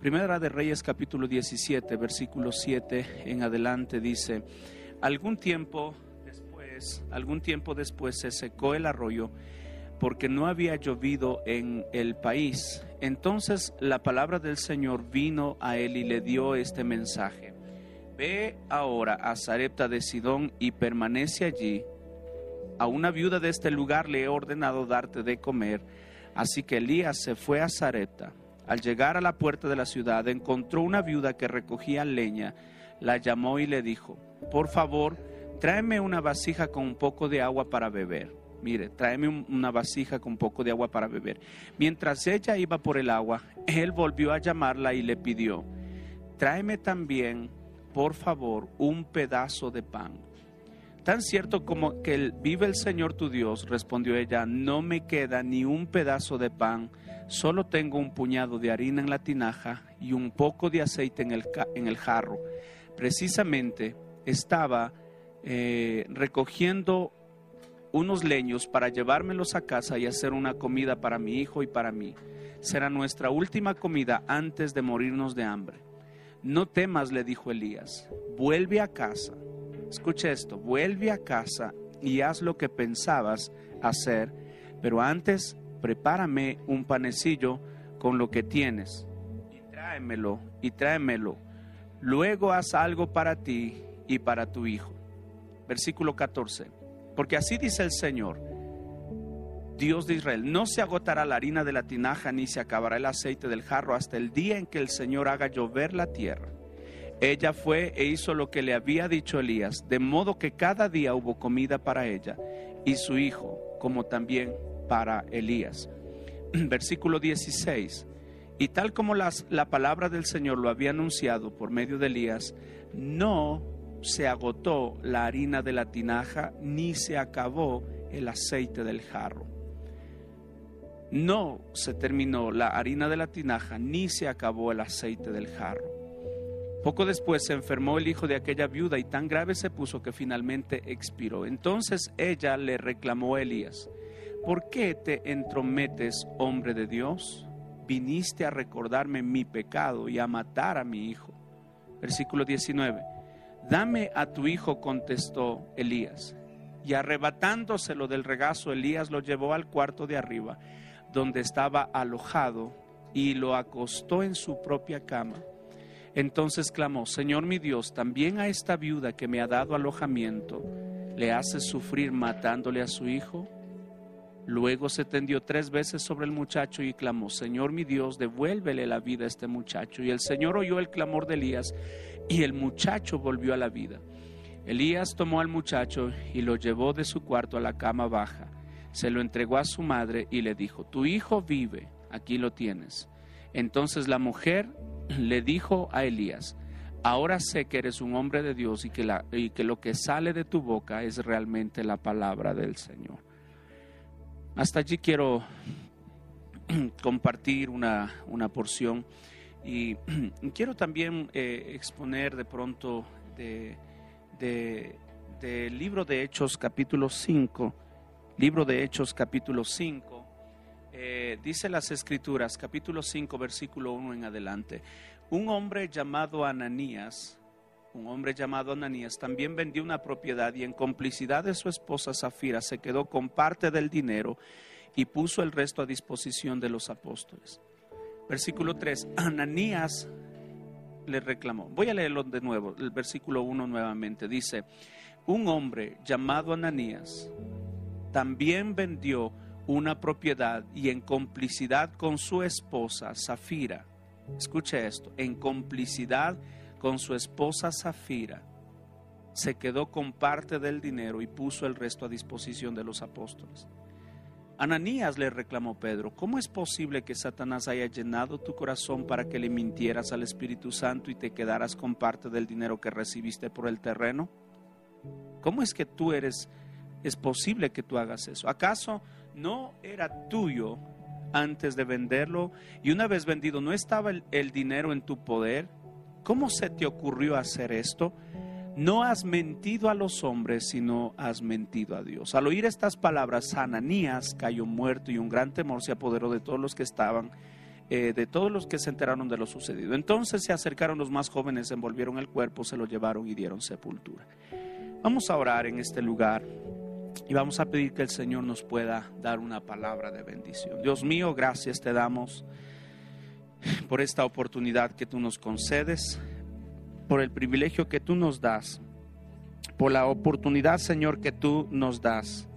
Primera de Reyes capítulo 17, versículo 7 en adelante dice, algún tiempo después, algún tiempo después se secó el arroyo porque no había llovido en el país. Entonces la palabra del Señor vino a él y le dio este mensaje. Ve ahora a Zarepta de Sidón y permanece allí. A una viuda de este lugar le he ordenado darte de comer. Así que Elías se fue a Zarepta. Al llegar a la puerta de la ciudad encontró una viuda que recogía leña. La llamó y le dijo, por favor, tráeme una vasija con un poco de agua para beber mire, tráeme una vasija con un poco de agua para beber. Mientras ella iba por el agua, él volvió a llamarla y le pidió, tráeme también, por favor, un pedazo de pan. Tan cierto como que vive el Señor tu Dios, respondió ella, no me queda ni un pedazo de pan, solo tengo un puñado de harina en la tinaja y un poco de aceite en el, en el jarro. Precisamente estaba eh, recogiendo unos leños para llevármelos a casa y hacer una comida para mi hijo y para mí. Será nuestra última comida antes de morirnos de hambre. No temas, le dijo Elías, vuelve a casa. Escucha esto, vuelve a casa y haz lo que pensabas hacer, pero antes prepárame un panecillo con lo que tienes y tráemelo y tráemelo. Luego haz algo para ti y para tu hijo. Versículo 14. Porque así dice el Señor, Dios de Israel, no se agotará la harina de la tinaja ni se acabará el aceite del jarro hasta el día en que el Señor haga llover la tierra. Ella fue e hizo lo que le había dicho Elías, de modo que cada día hubo comida para ella y su hijo, como también para Elías. Versículo 16. Y tal como las, la palabra del Señor lo había anunciado por medio de Elías, no se agotó la harina de la tinaja, ni se acabó el aceite del jarro. No se terminó la harina de la tinaja, ni se acabó el aceite del jarro. Poco después se enfermó el hijo de aquella viuda y tan grave se puso que finalmente expiró. Entonces ella le reclamó a Elías, ¿por qué te entrometes, hombre de Dios? Viniste a recordarme mi pecado y a matar a mi hijo. Versículo 19. Dame a tu hijo, contestó Elías. Y arrebatándoselo del regazo, Elías lo llevó al cuarto de arriba, donde estaba alojado, y lo acostó en su propia cama. Entonces clamó, Señor mi Dios, también a esta viuda que me ha dado alojamiento, ¿le haces sufrir matándole a su hijo? Luego se tendió tres veces sobre el muchacho y clamó, Señor mi Dios, devuélvele la vida a este muchacho. Y el Señor oyó el clamor de Elías y el muchacho volvió a la vida. Elías tomó al muchacho y lo llevó de su cuarto a la cama baja. Se lo entregó a su madre y le dijo, tu hijo vive, aquí lo tienes. Entonces la mujer le dijo a Elías, ahora sé que eres un hombre de Dios y que, y que lo que sale de tu boca es realmente la palabra del Señor. Hasta allí quiero compartir una, una porción y quiero también eh, exponer de pronto del de, libro de Hechos capítulo 5, libro de Hechos capítulo 5, eh, dice las escrituras, capítulo 5, versículo 1 en adelante, un hombre llamado Ananías, un hombre llamado Ananías también vendió una propiedad y en complicidad de su esposa Zafira se quedó con parte del dinero y puso el resto a disposición de los apóstoles. Versículo 3, Ananías le reclamó. Voy a leerlo de nuevo, el versículo 1 nuevamente. Dice, un hombre llamado Ananías también vendió una propiedad y en complicidad con su esposa Zafira, escuche esto, en complicidad con su esposa Zafira, se quedó con parte del dinero y puso el resto a disposición de los apóstoles. Ananías le reclamó Pedro, ¿cómo es posible que Satanás haya llenado tu corazón para que le mintieras al Espíritu Santo y te quedaras con parte del dinero que recibiste por el terreno? ¿Cómo es que tú eres, es posible que tú hagas eso? ¿Acaso no era tuyo antes de venderlo y una vez vendido no estaba el, el dinero en tu poder? ¿Cómo se te ocurrió hacer esto? no has mentido a los hombres, sino has mentido a Dios. Al oír estas palabras, Ananías cayó muerto y un gran temor se apoderó de todos los que estaban eh, de todos los que se enteraron de lo sucedido. Entonces se acercaron los más jóvenes, envolvieron el cuerpo, se lo llevaron y dieron sepultura. Vamos a orar en este lugar y vamos a pedir que el Señor nos pueda dar una palabra de bendición. Dios mío, gracias te damos por esta oportunidad que tú nos concedes, por el privilegio que tú nos das, por la oportunidad, Señor, que tú nos das.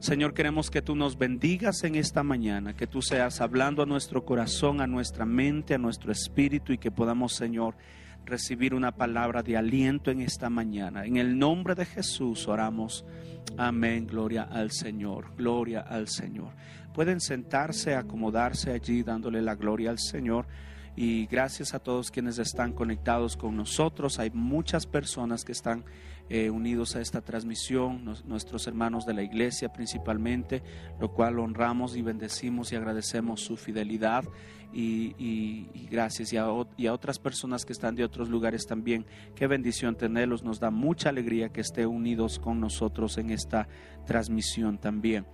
Señor, queremos que tú nos bendigas en esta mañana, que tú seas hablando a nuestro corazón, a nuestra mente, a nuestro espíritu y que podamos, Señor, recibir una palabra de aliento en esta mañana. En el nombre de Jesús oramos. Amén. Gloria al Señor. Gloria al Señor. Pueden sentarse, acomodarse allí dándole la gloria al Señor. Y gracias a todos quienes están conectados con nosotros. Hay muchas personas que están eh, unidos a esta transmisión, nuestros hermanos de la iglesia principalmente, lo cual honramos y bendecimos y agradecemos su fidelidad y, gracias y a, y otras personas que están de otros lugares también. Qué bendición tenerlos, nos da mucha alegría que estén unidos con nosotros en esta transmisión también.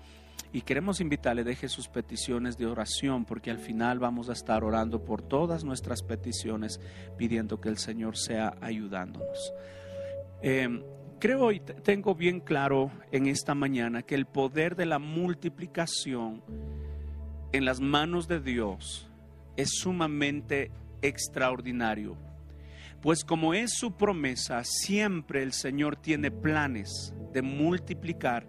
Y queremos invitarle, deje sus peticiones de oración, porque al final vamos a estar orando por todas nuestras peticiones, pidiendo que el Señor sea ayudándonos. Em, creo y tengo bien claro en esta mañana que el poder de la multiplicación en las manos de Dios es sumamente extraordinario. Pues como es su promesa, siempre el Señor tiene planes de multiplicar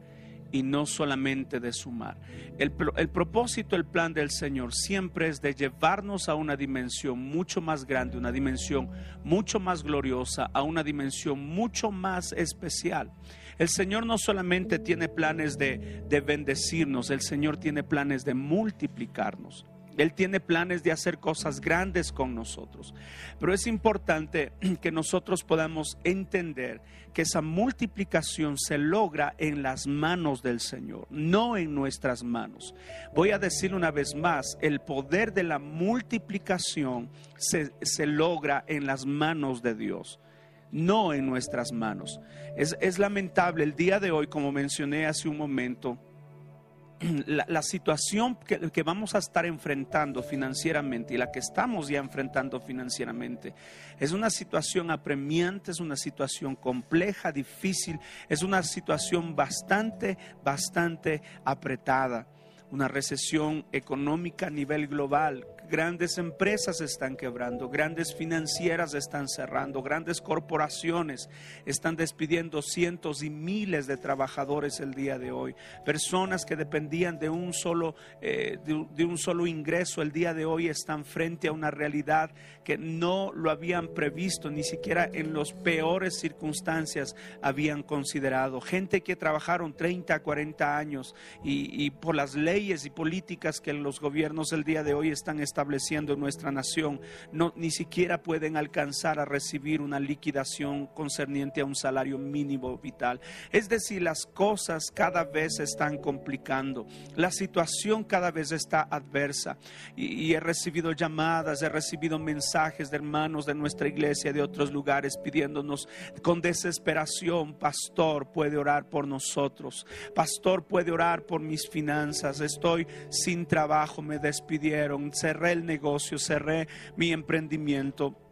y no solamente de sumar. El, propósito, el plan del Señor siempre es de llevarnos a una dimensión mucho más grande, una dimensión mucho más gloriosa, a una dimensión mucho más especial. El Señor no solamente tiene planes de, de bendecirnos, el Señor tiene planes de multiplicarnos. Él tiene planes de hacer cosas grandes con nosotros. Pero es importante que nosotros podamos entender que esa multiplicación se logra en las manos del Señor, no en nuestras manos. Voy a decir una vez más, el poder de la multiplicación se, logra en las manos de Dios no en nuestras manos. Es, es, lamentable el día de hoy, como mencioné hace un momento, la, situación que, vamos a estar enfrentando financieramente y la que estamos ya enfrentando financieramente es una situación apremiante, es una situación compleja, difícil, es una situación bastante, bastante apretada. Una recesión económica a nivel global Grandes empresas están quebrando, grandes financieras están cerrando, grandes corporaciones están despidiendo cientos y miles de trabajadores el día de hoy. Personas que dependían de un solo, eh, de, un solo ingreso el día de hoy están frente a una realidad que no lo habían previsto, ni siquiera en las peores circunstancias habían considerado. Gente que trabajaron 30, 40 años y, y por las leyes y políticas que los gobiernos el día de hoy están estableciendo estableciendo en nuestra nación, no, ni siquiera pueden alcanzar a recibir una liquidación concerniente a un salario mínimo vital. Es decir, las cosas cada vez se están complicando, la situación cada vez está adversa y, he recibido llamadas, he recibido mensajes de hermanos de nuestra iglesia, de otros lugares, pidiéndonos con desesperación, pastor, puede orar por nosotros, pastor, puede orar por mis finanzas, estoy sin trabajo, me despidieron, cerré el negocio, cerré mi emprendimiento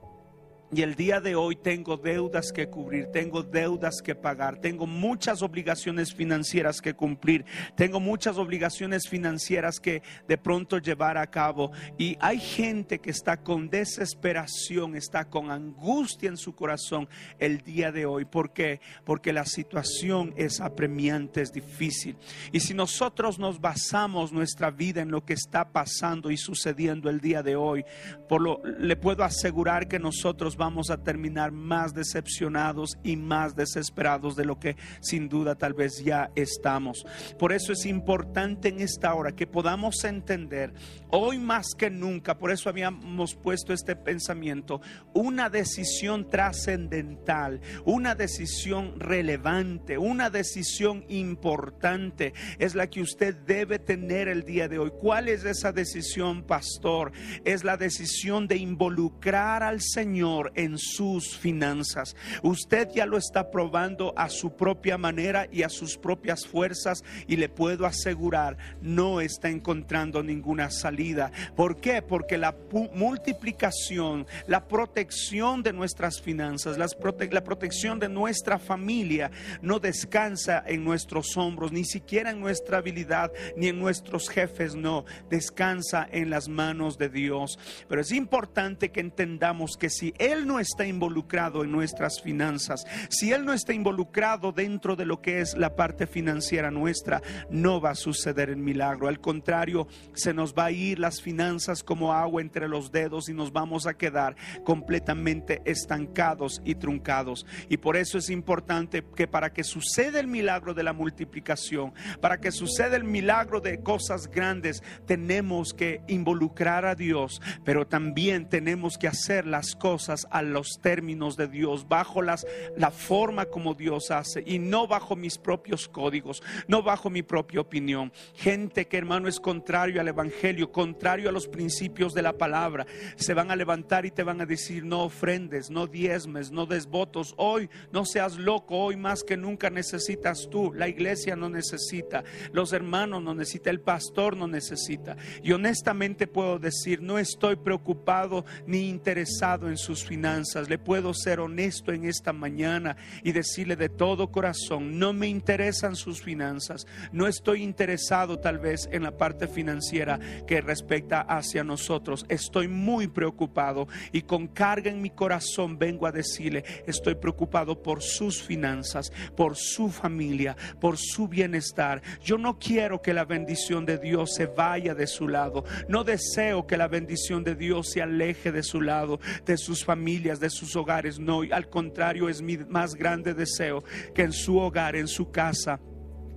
y el día de hoy tengo deudas que cubrir, tengo deudas que pagar, tengo muchas obligaciones financieras que cumplir, tengo muchas obligaciones financieras que de pronto llevar a cabo. Y hay gente que está con desesperación, está con angustia en su corazón el día de hoy. ¿Por qué? Porque la situación es apremiante, es difícil. Y si nosotros nos basamos nuestra vida en lo que está pasando y sucediendo el día de hoy, por lo, le puedo asegurar que nosotros vamos a terminar más decepcionados y más desesperados de lo que sin duda tal vez ya estamos. Por eso es importante en esta hora que podamos entender hoy más que nunca, por eso habíamos puesto este pensamiento, una decisión trascendental, una decisión relevante, una decisión importante es la que usted debe tener el día de hoy. ¿Cuál es esa decisión, pastor? Es la decisión de involucrar al Señor en sus finanzas. Usted ya lo está probando a su propia manera y a sus propias fuerzas y le puedo asegurar, no está encontrando ninguna salida. ¿Por qué? Porque la multiplicación, la protección de nuestras finanzas, la protección de nuestra familia no descansa en nuestros hombros, ni siquiera en nuestra habilidad, ni en nuestros jefes, no, descansa en las manos de Dios. Pero es importante que entendamos que si Él no está involucrado en nuestras finanzas, si Él no está involucrado dentro de lo que es la parte financiera nuestra, no va a suceder el milagro. Al contrario, se nos va a ir las finanzas como agua entre los dedos y nos vamos a quedar completamente estancados y truncados. Y por eso es importante que para que suceda el milagro de la multiplicación, para que suceda el milagro de cosas grandes, tenemos que involucrar a Dios, pero también tenemos que hacer las cosas a los términos de Dios, bajo las, la forma como Dios hace y no bajo mis propios códigos, no bajo mi propia opinión. Gente que hermano es contrario al Evangelio, contrario a los principios de la palabra, se van a levantar y te van a decir, no ofrendes, no diezmes, no des votos, hoy no seas loco, hoy más que nunca necesitas tú, la iglesia no necesita, los hermanos no necesitan, el pastor no necesita. Y honestamente puedo decir, no estoy preocupado ni interesado en sus finanzas, le puedo ser honesto en esta mañana y decirle de todo corazón, no me interesan sus finanzas, no estoy interesado tal vez en la parte financiera que respecta hacia nosotros, estoy muy preocupado y con carga en mi corazón vengo a decirle, estoy preocupado por sus finanzas, por su familia, por su bienestar. Yo no quiero que la bendición de Dios se vaya de su lado, no deseo que la bendición de Dios se aleje de su lado, de sus familias, de sus hogares, no, al contrario es mi más grande deseo que en su hogar, en su casa,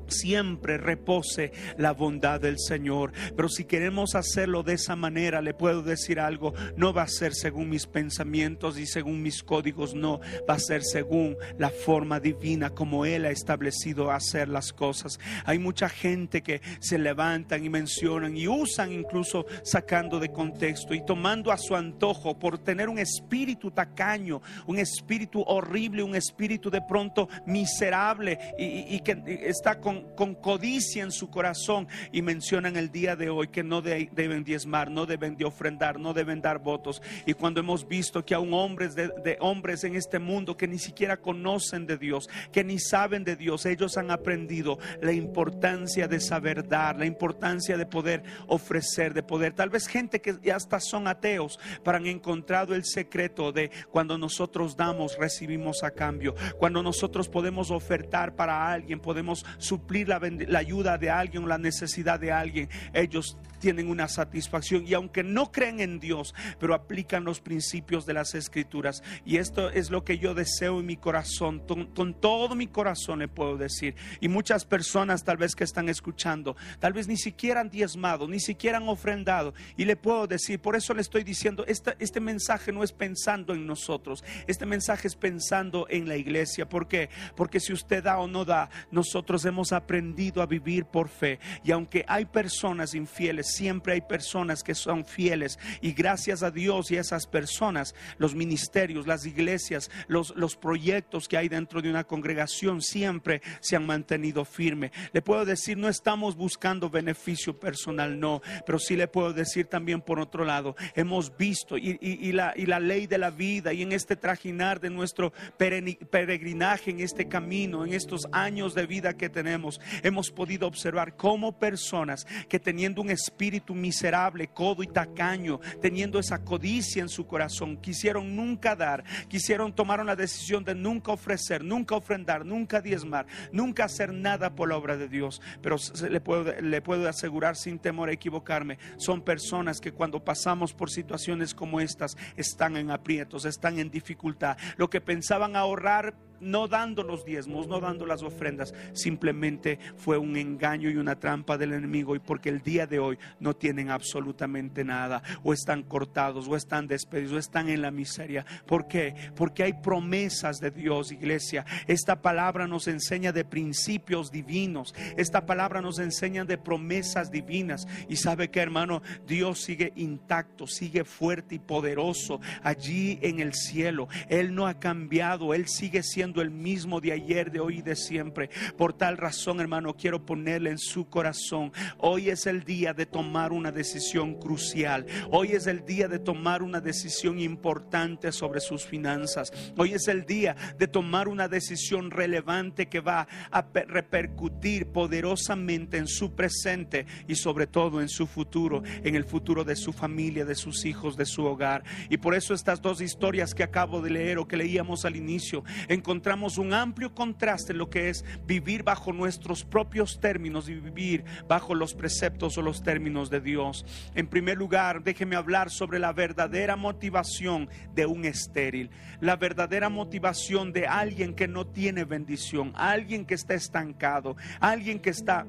siempre repose la bondad del Señor. Pero si queremos hacerlo de esa manera, le puedo decir algo, no va a ser según mis pensamientos y según mis códigos, no, va a ser según la forma divina como Él ha establecido hacer las cosas. Hay mucha gente que se levantan y mencionan y usan incluso sacando de contexto y tomando a su antojo por tener un espíritu tacaño, un espíritu horrible, un espíritu de pronto miserable y, que está con con, codicia en su corazón y mencionan el día de hoy que no deben diezmar, no deben de ofrendar, no deben dar votos. Y cuando hemos visto que aún hombres de, hombres en este mundo que ni siquiera conocen de Dios, que ni saben de Dios, ellos han aprendido la importancia de saber dar, la importancia de poder ofrecer, de poder, tal vez gente que hasta son ateos, pero han encontrado el secreto de cuando nosotros damos, recibimos a cambio. Cuando nosotros podemos ofertar para alguien, podemos suplir la, ayuda de alguien, la necesidad de alguien, ellos tienen una satisfacción y aunque no creen en Dios, pero aplican los principios de las escrituras. Y esto es lo que yo deseo en mi corazón, con, todo mi corazón le puedo decir. Y muchas personas tal vez que están escuchando, tal vez ni siquiera han diezmado, ni siquiera han ofrendado. Y le puedo decir, por eso le estoy diciendo, este, este mensaje no es pensando en nosotros, este mensaje es pensando en la iglesia. ¿Por qué? Porque si usted da o no da, nosotros hemos aprendido a vivir por fe. Y aunque hay personas infieles, siempre hay personas que son fieles. Y gracias a Dios y a esas personas, los ministerios, las iglesias, los, los proyectos que hay dentro de una congregación siempre se han mantenido firme. Le puedo decir, no estamos buscando beneficio personal, no. Pero sí le puedo decir también por otro lado, hemos visto y, y, la, y la ley de la vida y en este trajinar de nuestro peregrinaje, en este camino, en estos años de vida que tenemos, hemos podido observar cómo personas que teniendo un espíritu miserable, codo y tacaño, teniendo esa codicia en su corazón, quisieron nunca dar, quisieron tomar la decisión de nunca ofrecer, nunca ofrendar, nunca diezmar, nunca hacer nada por la obra de Dios. Pero le puedo, le puedo asegurar sin temor a equivocarme, son personas que cuando pasamos por situaciones como estas están en aprietos, están en dificultad. Lo que pensaban ahorrar no dando los diezmos, no dando las ofrendas, simplemente fue un engaño y una trampa del enemigo y porque el día de hoy no tienen absolutamente nada o están cortados o están despedidos o están en la miseria. ¿Por qué? Porque hay promesas de Dios, iglesia. Esta palabra nos enseña de principios divinos. Esta palabra nos enseña de promesas divinas. Y sabe que hermano, Dios sigue intacto, sigue fuerte y poderoso allí en el cielo. Él no ha cambiado, Él sigue siendo el mismo de ayer, de hoy y de siempre. Por tal razón, hermano, quiero ponerle en su corazón. Hoy es el día de tomar una decisión crucial. Hoy es el día de tomar una decisión importante sobre sus finanzas. Hoy es el día de tomar una decisión relevante que va a repercutir poderosamente en su presente y sobre todo en su futuro, en el futuro de su familia, de sus hijos, de su hogar. Y por eso estas dos historias que acabo de leer o que leíamos al inicio, encontramos un amplio contraste en lo que es vivir bajo nuestros propios términos y vivir bajo los preceptos o los términos de Dios. En primer lugar, déjeme hablar sobre la verdadera motivación de un estéril, la verdadera motivación de alguien que no tiene bendición, alguien que está estancado, alguien que está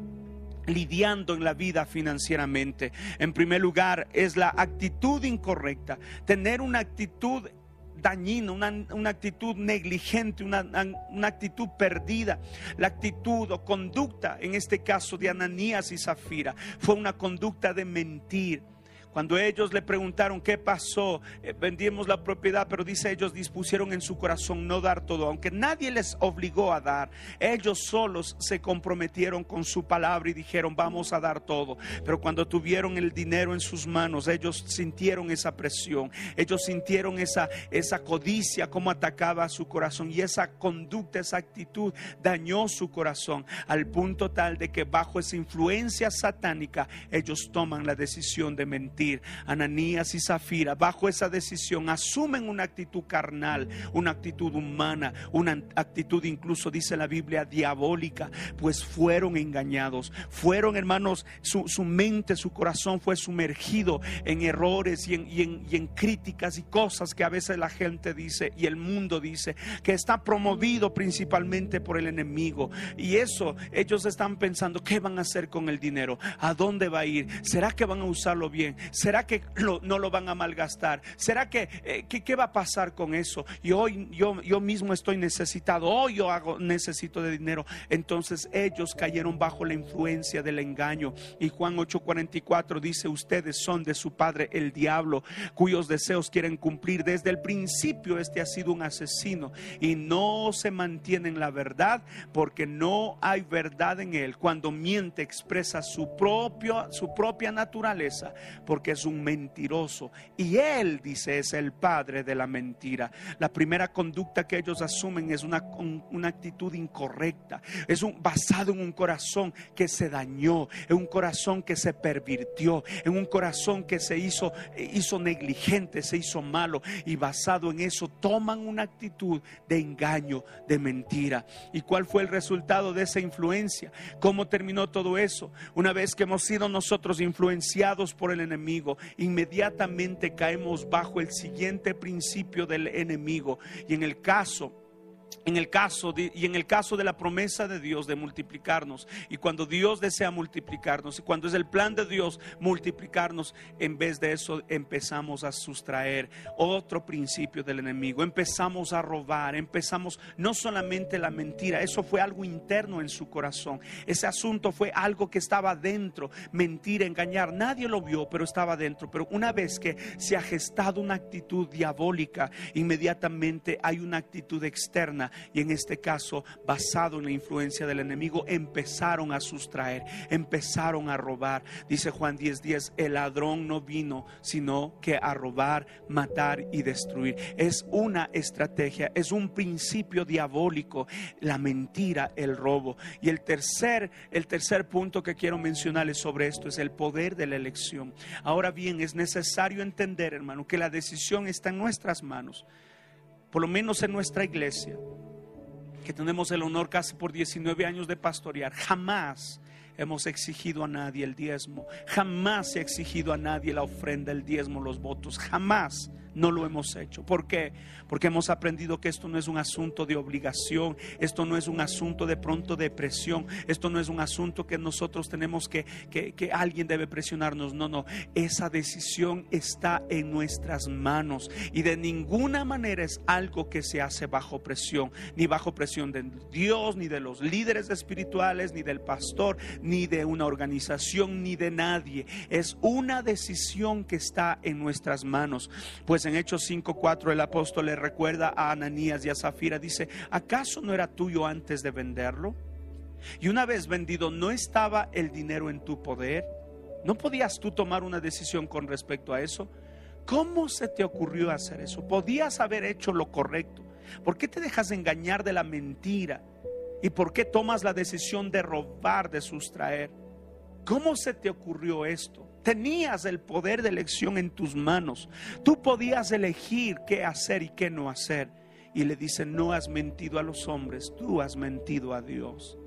lidiando en la vida financieramente. En primer lugar, es la actitud incorrecta. Tener una actitud dañina, una, actitud negligente, una, una, actitud perdida. La actitud o conducta, en este caso de Ananías y Zafira, fue una conducta de mentir cuando ellos le preguntaron qué pasó, eh, vendimos la propiedad, pero dice ellos dispusieron en su corazón no dar todo, aunque nadie les obligó a dar. Ellos solos se comprometieron con su palabra y dijeron vamos a dar todo. Pero cuando tuvieron el dinero en sus manos, ellos sintieron esa presión, ellos sintieron esa, esa codicia como atacaba a su corazón y esa conducta, esa actitud dañó su corazón al punto tal de que bajo esa influencia satánica ellos toman la decisión de mentir Ananías y Zafira, bajo esa decisión, asumen una actitud carnal, una actitud humana, una actitud incluso, dice la Biblia, diabólica, pues fueron engañados. Fueron, hermanos, su, mente, su corazón fue sumergido en errores y en, y en críticas y cosas que a veces la gente dice y el mundo dice, que está promovido principalmente por el enemigo. Y eso, ellos están pensando, ¿qué van a hacer con el dinero? ¿A dónde va a ir? ¿Será que van a usarlo bien? ¿Será que no lo van a malgastar? ¿Será que, eh, qué va a pasar con eso? Y hoy yo, yo mismo estoy necesitado, hoy yo hago, necesito de dinero. Entonces ellos cayeron bajo la influencia del engaño. Y Juan 8:44 dice, ustedes son de su padre el diablo, cuyos deseos quieren cumplir. Desde el principio este ha sido un asesino y no se mantiene en la verdad porque no hay verdad en él. Cuando miente expresa su, propio, su propia naturaleza es un mentiroso. Y él, dice, es el padre de la mentira. La primera conducta que ellos asumen es una, una actitud incorrecta. Es un, basado en un corazón que se dañó, en un corazón que se pervirtió, en un corazón que se hizo, hizo negligente, se hizo malo. Y basado en eso toman una actitud de engaño, de mentira. ¿Y cuál fue el resultado de esa influencia? ¿Cómo terminó todo eso? Una vez que hemos sido nosotros influenciados por el enemigo inmediatamente caemos bajo el siguiente principio del enemigo. Y en el caso en el caso y en el caso de la promesa de Dios de multiplicarnos y cuando Dios desea multiplicarnos y cuando es el plan de Dios multiplicarnos en vez de eso empezamos a sustraer otro principio del enemigo empezamos a robar empezamos no solamente la mentira eso fue algo interno en su corazón ese asunto fue algo que estaba dentro mentir engañar nadie lo vio pero estaba dentro pero una vez que se ha gestado una actitud diabólica inmediatamente hay una actitud externa y en este caso, basado en la influencia del enemigo, empezaron a sustraer, empezaron a robar. Dice Juan 10:10, el ladrón no vino sino que a robar, matar y destruir. Es una estrategia, es un principio diabólico, la mentira, el robo. Y el tercer, el tercer punto que quiero mencionarles sobre esto es el poder de la elección. Ahora bien, es necesario entender, hermano, que la decisión está en nuestras manos por lo menos en nuestra iglesia, que tenemos el honor casi por 19 años de pastorear, jamás hemos exigido a nadie el diezmo, jamás se ha exigido a nadie la ofrenda, el diezmo, los votos, jamás no lo hemos hecho. ¿Por qué? Porque hemos aprendido que esto no es un asunto de obligación, esto no es un asunto de pronto de presión, esto no es un asunto que nosotros tenemos que, que, que alguien debe presionarnos. No, no, esa decisión está en nuestras manos y de ninguna manera es algo que se hace bajo presión, ni bajo presión de Dios, ni de los líderes espirituales, ni del pastor, ni de una organización, ni de nadie. Es una decisión que está en nuestras manos. Pues en Hechos 5:4 el apóstol le recuerda a Ananías y a Zafira, dice, ¿acaso no era tuyo antes de venderlo? Y una vez vendido, ¿no estaba el dinero en tu poder? ¿No podías tú tomar una decisión con respecto a eso? ¿Cómo se te ocurrió hacer eso? Podías haber hecho lo correcto. ¿Por qué te dejas engañar de la mentira? ¿Y por qué tomas la decisión de robar, de sustraer? ¿Cómo se te ocurrió esto? Tenías el poder de elección en tus manos. Tú podías elegir qué hacer y qué no hacer. Y le dice, no has mentido a los hombres, tú has mentido a Dios.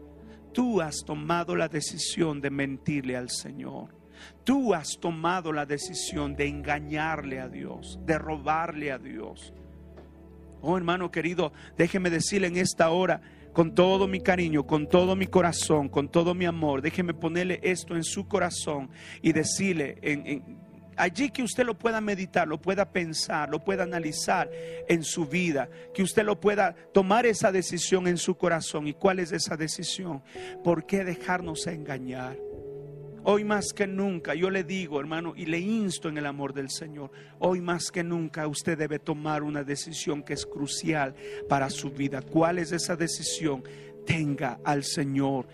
Tú has tomado la decisión de mentirle al Señor. Tú has tomado la decisión de engañarle a Dios, de robarle a Dios. Oh hermano querido, déjeme decirle en esta hora, con todo mi cariño, con todo mi corazón, con todo mi amor, déjeme ponerle esto en su corazón y decirle allí que usted lo pueda meditar, lo pueda pensar, lo pueda analizar en su vida, que usted lo pueda tomar esa decisión en su corazón. ¿Y cuál es esa decisión? ¿Por qué dejarnos engañar? Hoy más que nunca, yo le digo, hermano, y le insto en el amor del Señor, hoy más que nunca usted debe tomar una decisión que es crucial para su vida. ¿Cuál es esa decisión? Tenga al Señor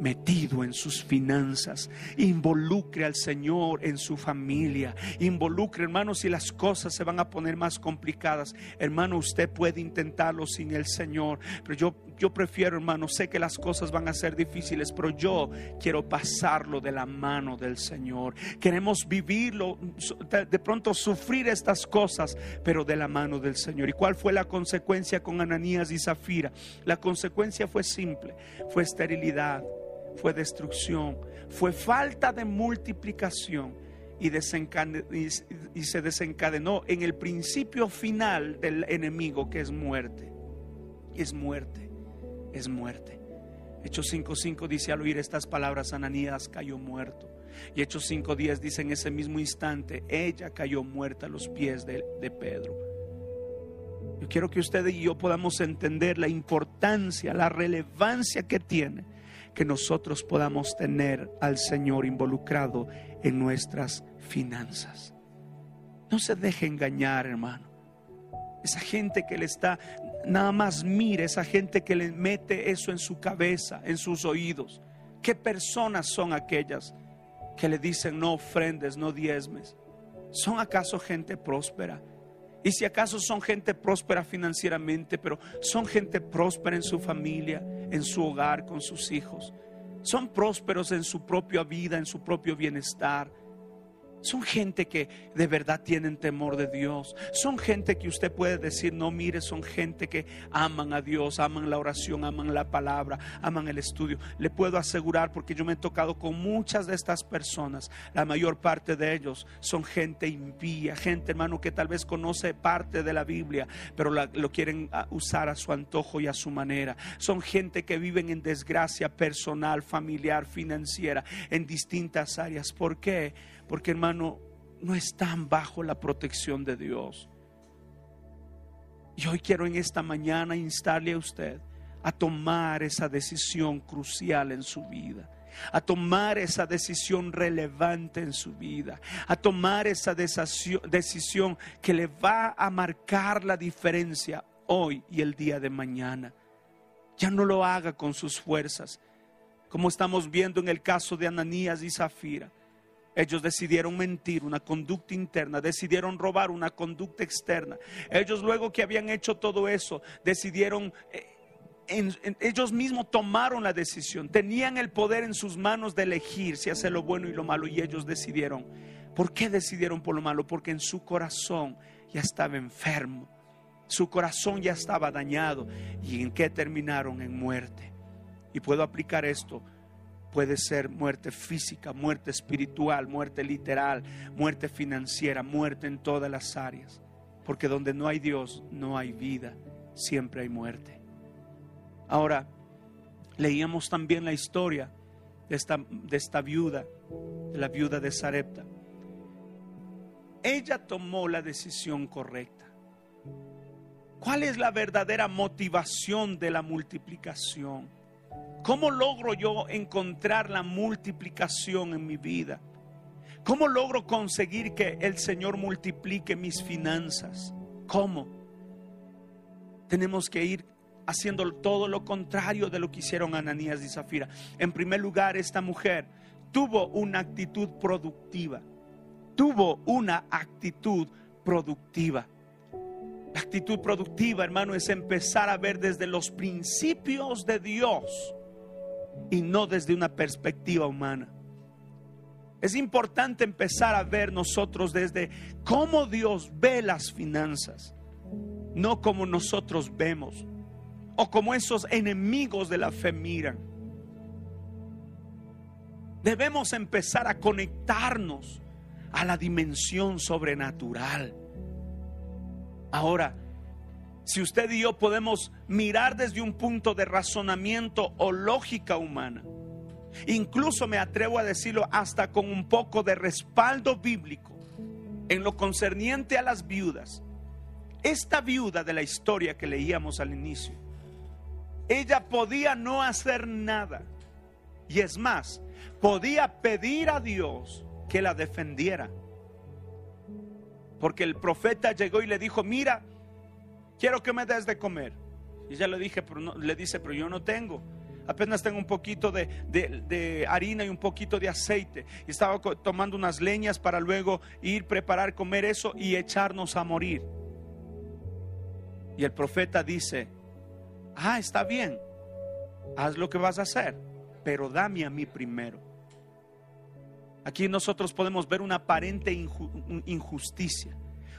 metido en sus finanzas. Involucre al Señor en su familia. Involucre, hermano, si las cosas se van a poner más complicadas. Hermano, usted puede intentarlo sin el Señor. Pero yo, yo prefiero, hermano, sé que las cosas van a ser difíciles, pero yo quiero pasarlo de la mano del Señor. Queremos vivirlo, de pronto sufrir estas cosas, pero de la mano del Señor. ¿Y cuál fue la consecuencia con Ananías y Zafira? La consecuencia fue simple, fue esterilidad fue destrucción, fue falta de multiplicación y, y, se desencadenó en el principio final del enemigo que es muerte. Es muerte, es muerte. Hechos 5.5 dice al oír estas palabras, Ananías cayó muerto. Y Hechos 5.10 dice en ese mismo instante, ella cayó muerta a los pies de, de Pedro. Yo quiero que usted y yo podamos entender la importancia, la relevancia que tiene que nosotros podamos tener al Señor involucrado en nuestras finanzas. No se deje engañar, hermano. Esa gente que le está, nada más mire, esa gente que le mete eso en su cabeza, en sus oídos. ¿Qué personas son aquellas que le dicen no ofrendes, no diezmes? ¿Son acaso gente próspera? Y si acaso son gente próspera financieramente, pero son gente próspera en su familia, en su hogar, con sus hijos. Son prósperos en su propia vida, en su propio bienestar. Son gente que de verdad tienen temor de Dios. Son gente que usted puede decir, no, mire, son gente que aman a Dios, aman la oración, aman la palabra, aman el estudio. Le puedo asegurar, porque yo me he tocado con muchas de estas personas, la mayor parte de ellos son gente impía, gente hermano que tal vez conoce parte de la Biblia, pero lo quieren ah, usar a su antojo y a su manera. Son gente que viven en desgracia personal, familiar, financiera, en distintas áreas. ¿Por qué? Porque hermano, no están bajo la protección de Dios. Y hoy quiero en esta mañana instarle a usted a tomar esa decisión crucial en su vida a tomar esa decisión relevante en su vida, a tomar esa decisión que le va a marcar la diferencia hoy y el día de mañana. Ya no lo haga con sus fuerzas, como estamos viendo en el caso de Ananías y Zafira. Ellos decidieron mentir, una conducta interna, decidieron robar una conducta externa. Ellos luego que habían hecho todo eso, decidieron... Eh, ellos mismos tomaron la decisión, tenían el poder en sus manos de elegir si hacer lo bueno y lo malo y ellos decidieron. ¿Por qué decidieron por lo malo? Porque en su corazón ya estaba enfermo, su corazón ya estaba dañado y en qué terminaron en muerte. Y puedo aplicar esto Puede ser muerte física, muerte espiritual, muerte literal, muerte financiera, muerte en todas las áreas. porque donde no hay Dios no hay vida, siempre hay muerte. Ahora, leíamos también la historia de esta, viuda, de la viuda de Sarepta. Ella tomó la decisión correcta. ¿Cuál es la verdadera motivación de la multiplicación? ¿Cómo logro yo encontrar la multiplicación en mi vida? ¿Cómo logro conseguir que el Señor multiplique mis finanzas? ¿Cómo? Tenemos que ir haciendo todo lo contrario de lo que hicieron Ananías y Zafira. En primer lugar, esta mujer tuvo una actitud productiva. Tuvo una actitud productiva. La actitud productiva, hermano, es empezar a ver desde los principios de Dios y no desde una perspectiva humana. Es importante empezar a ver nosotros desde cómo Dios ve las finanzas, no como nosotros vemos o como esos enemigos de la fe miran. Debemos empezar a conectarnos a la dimensión sobrenatural. Ahora, si usted y yo podemos mirar desde un punto de razonamiento o lógica humana, incluso me atrevo a decirlo hasta con un poco de respaldo bíblico en lo concerniente a las viudas. Esta viuda de la historia que leíamos al inicio, ella podía no hacer nada. Y es más, podía pedir a Dios que la defendiera. Porque el profeta llegó y le dijo, mira, quiero que me des de comer. Y ella le, dije, pero no, le dice, pero yo no tengo apenas tengo un poquito de, harina y un poquito de aceite. Y estaba tomando unas leñas para luego ir, preparar, comer eso y echarnos a morir. Y el profeta dice, ah, está bien, haz lo que vas a hacer, pero dame a mí primero. Aquí nosotros podemos ver una aparente injusticia,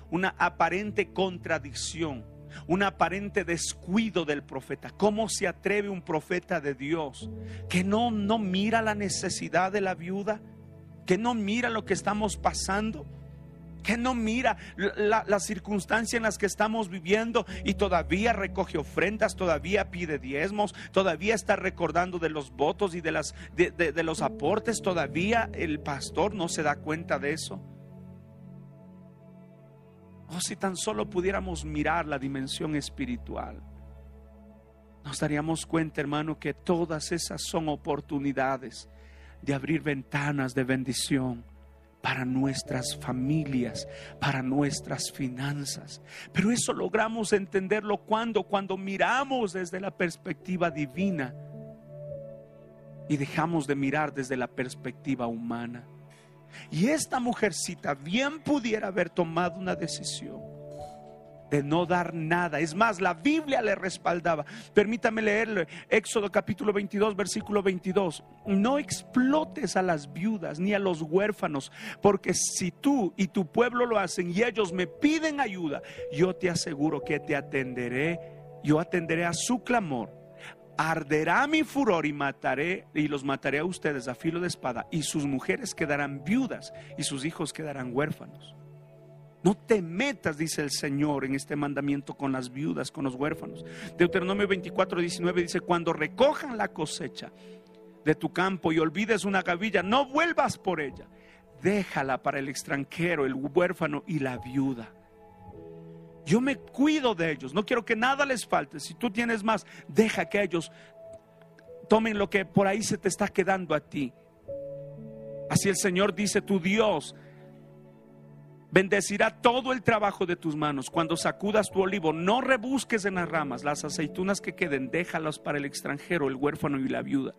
una aparente contradicción un aparente descuido del profeta. ¿Cómo se atreve un profeta de Dios que no, no mira la necesidad de la viuda? Que no mira lo que estamos pasando? que no mira la, circunstancia en las que estamos viviendo y todavía recoge ofrendas, todavía pide diezmos, todavía está recordando de los votos y de, las, de los aportes, todavía el pastor no se da cuenta de eso. Oh, si tan solo pudiéramos mirar la dimensión espiritual, nos daríamos cuenta, hermano, que todas esas son oportunidades de abrir ventanas de bendición para nuestras familias, para nuestras finanzas. Pero eso logramos entenderlo cuando cuando miramos desde la perspectiva divina y dejamos de mirar desde la perspectiva humana. Y esta mujercita bien pudiera haber tomado una decisión de no dar nada. Es más, la Biblia le respaldaba. Permítame leerle Éxodo capítulo 22, versículo 22. No explotes a las viudas ni a los huérfanos, porque si tú y tu pueblo lo hacen y ellos me piden ayuda, yo te aseguro que te atenderé, yo atenderé a su clamor arderá mi furor y mataré y los mataré a ustedes a filo de espada y sus mujeres quedarán viudas y sus hijos quedarán huérfanos. No te metas, dice el Señor, en este mandamiento con las viudas, con los huérfanos. Deuteronomio 24, 19 dice, cuando recojan la cosecha de tu campo y olvides una gavilla, no vuelvas por ella. Déjala para el extranjero, el huérfano y la viuda. Yo me cuido de ellos, no quiero que nada les falte. Si tú tienes más, deja que ellos tomen lo que por ahí se te está quedando a ti. Así el Señor dice, tu Dios bendecirá todo el trabajo de tus manos. Cuando sacudas tu olivo, no rebusques en las ramas, las aceitunas que queden, déjalas para el extranjero, el huérfano y la viuda.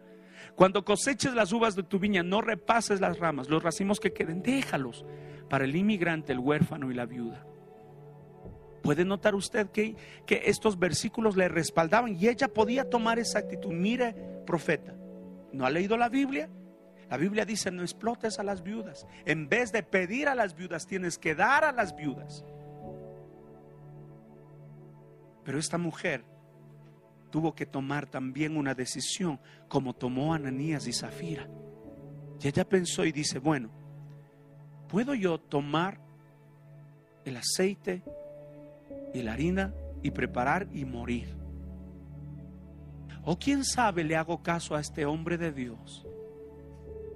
Cuando coseches las uvas de tu viña, no repases las ramas, los racimos que queden, déjalos para el inmigrante, el huérfano y la viuda. Puede notar usted que, que estos versículos le respaldaban y ella podía tomar esa actitud. Mire, profeta, ¿no ha leído la Biblia? La Biblia dice, no explotes a las viudas. En vez de pedir a las viudas, tienes que dar a las viudas. Pero esta mujer tuvo que tomar también una decisión, como tomó Ananías y Zafira. Y ella pensó y dice, bueno, ¿puedo yo tomar el aceite y la harina y preparar y morir. O quién sabe, le hago caso a este hombre de Dios